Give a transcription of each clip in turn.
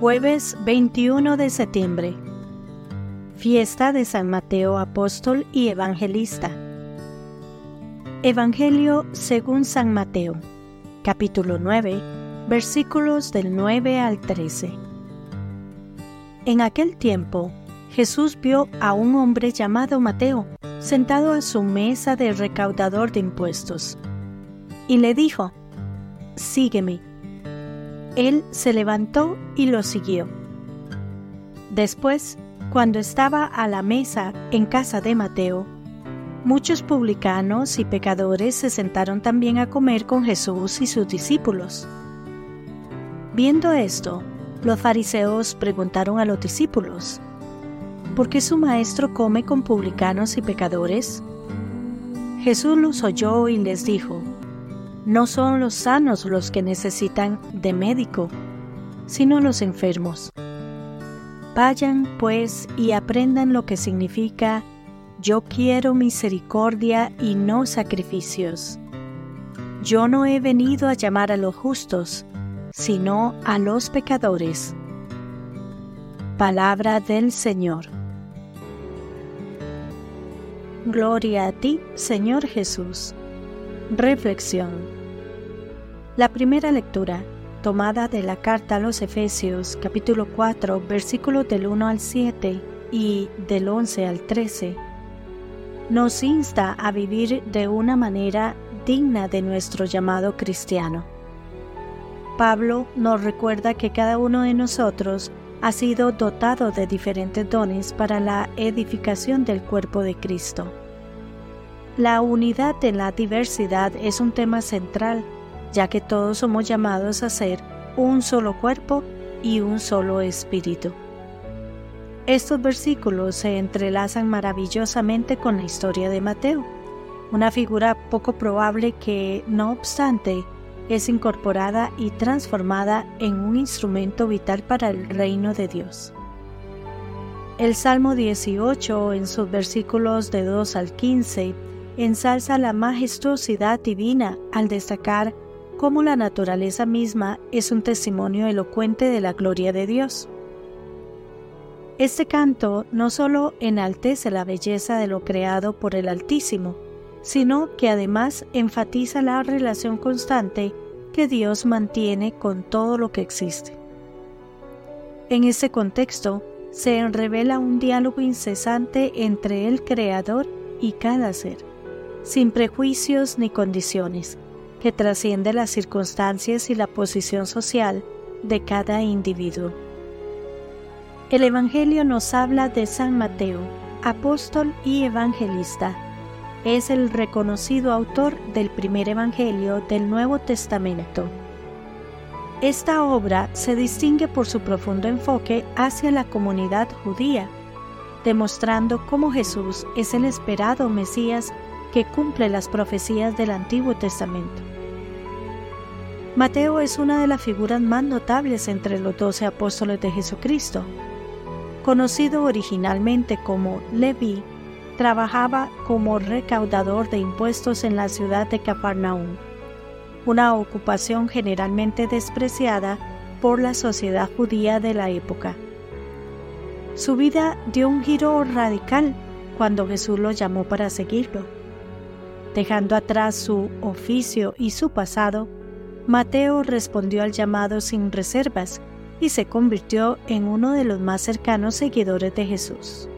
Jueves 21 de septiembre. Fiesta de San Mateo Apóstol y Evangelista. Evangelio según San Mateo, capítulo 9, versículos del 9 al 13. En aquel tiempo, Jesús vio a un hombre llamado Mateo sentado a su mesa de recaudador de impuestos, y le dijo, Sígueme. Él se levantó y lo siguió. Después, cuando estaba a la mesa en casa de Mateo, muchos publicanos y pecadores se sentaron también a comer con Jesús y sus discípulos. Viendo esto, los fariseos preguntaron a los discípulos, ¿por qué su maestro come con publicanos y pecadores? Jesús los oyó y les dijo, no son los sanos los que necesitan de médico, sino los enfermos. Vayan, pues, y aprendan lo que significa yo quiero misericordia y no sacrificios. Yo no he venido a llamar a los justos, sino a los pecadores. Palabra del Señor. Gloria a ti, Señor Jesús. Reflexión. La primera lectura, tomada de la carta a los Efesios capítulo 4 versículos del 1 al 7 y del 11 al 13, nos insta a vivir de una manera digna de nuestro llamado cristiano. Pablo nos recuerda que cada uno de nosotros ha sido dotado de diferentes dones para la edificación del cuerpo de Cristo. La unidad en la diversidad es un tema central, ya que todos somos llamados a ser un solo cuerpo y un solo espíritu. Estos versículos se entrelazan maravillosamente con la historia de Mateo, una figura poco probable que, no obstante, es incorporada y transformada en un instrumento vital para el reino de Dios. El Salmo 18, en sus versículos de 2 al 15, ensalza la majestuosidad divina al destacar cómo la naturaleza misma es un testimonio elocuente de la gloria de Dios. Este canto no solo enaltece la belleza de lo creado por el Altísimo, sino que además enfatiza la relación constante que Dios mantiene con todo lo que existe. En este contexto, se revela un diálogo incesante entre el Creador y cada ser sin prejuicios ni condiciones, que trasciende las circunstancias y la posición social de cada individuo. El Evangelio nos habla de San Mateo, apóstol y evangelista. Es el reconocido autor del primer Evangelio del Nuevo Testamento. Esta obra se distingue por su profundo enfoque hacia la comunidad judía, demostrando cómo Jesús es el esperado Mesías que cumple las profecías del Antiguo Testamento. Mateo es una de las figuras más notables entre los doce apóstoles de Jesucristo. Conocido originalmente como Leví, trabajaba como recaudador de impuestos en la ciudad de Capernaum, una ocupación generalmente despreciada por la sociedad judía de la época. Su vida dio un giro radical cuando Jesús lo llamó para seguirlo Dejando atrás su oficio y su pasado, Mateo respondió al llamado sin reservas y se convirtió en uno de los más cercanos seguidores de Jesús.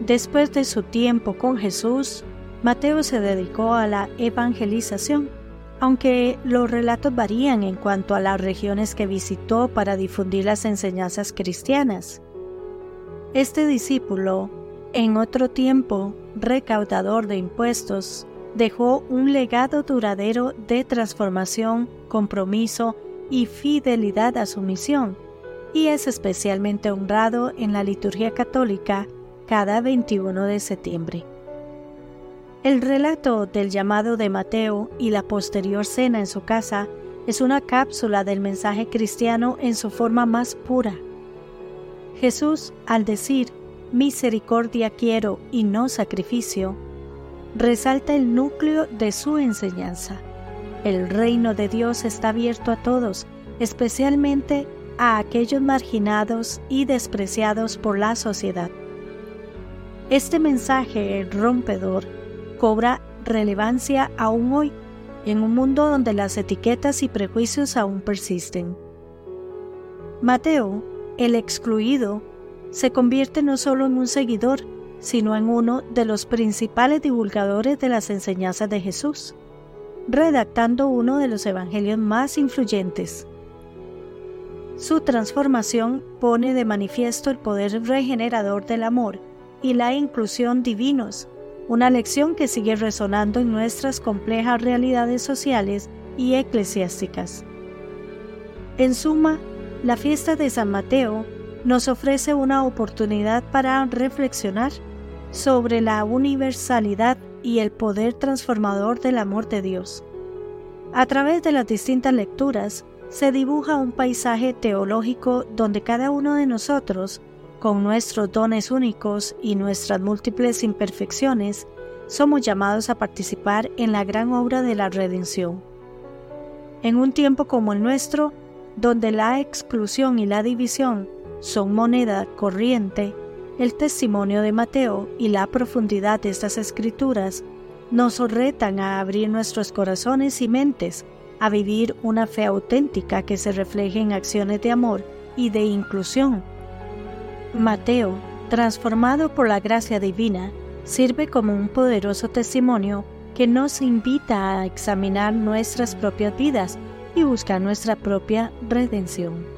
Después de su tiempo con Jesús, Mateo se dedicó a la evangelización, aunque los relatos varían en cuanto a las regiones que visitó para difundir las enseñanzas cristianas. Este discípulo en otro tiempo, recaudador de impuestos, dejó un legado duradero de transformación, compromiso y fidelidad a su misión, y es especialmente honrado en la liturgia católica cada 21 de septiembre. El relato del llamado de Mateo y la posterior cena en su casa es una cápsula del mensaje cristiano en su forma más pura. Jesús, al decir, misericordia quiero y no sacrificio, resalta el núcleo de su enseñanza. El reino de Dios está abierto a todos, especialmente a aquellos marginados y despreciados por la sociedad. Este mensaje rompedor cobra relevancia aún hoy, en un mundo donde las etiquetas y prejuicios aún persisten. Mateo, el excluido, se convierte no solo en un seguidor, sino en uno de los principales divulgadores de las enseñanzas de Jesús, redactando uno de los evangelios más influyentes. Su transformación pone de manifiesto el poder regenerador del amor y la inclusión divinos, una lección que sigue resonando en nuestras complejas realidades sociales y eclesiásticas. En suma, la fiesta de San Mateo nos ofrece una oportunidad para reflexionar sobre la universalidad y el poder transformador del amor de Dios. A través de las distintas lecturas se dibuja un paisaje teológico donde cada uno de nosotros, con nuestros dones únicos y nuestras múltiples imperfecciones, somos llamados a participar en la gran obra de la redención. En un tiempo como el nuestro, donde la exclusión y la división son moneda corriente, el testimonio de Mateo y la profundidad de estas escrituras nos retan a abrir nuestros corazones y mentes a vivir una fe auténtica que se refleje en acciones de amor y de inclusión. Mateo, transformado por la gracia divina, sirve como un poderoso testimonio que nos invita a examinar nuestras propias vidas y buscar nuestra propia redención.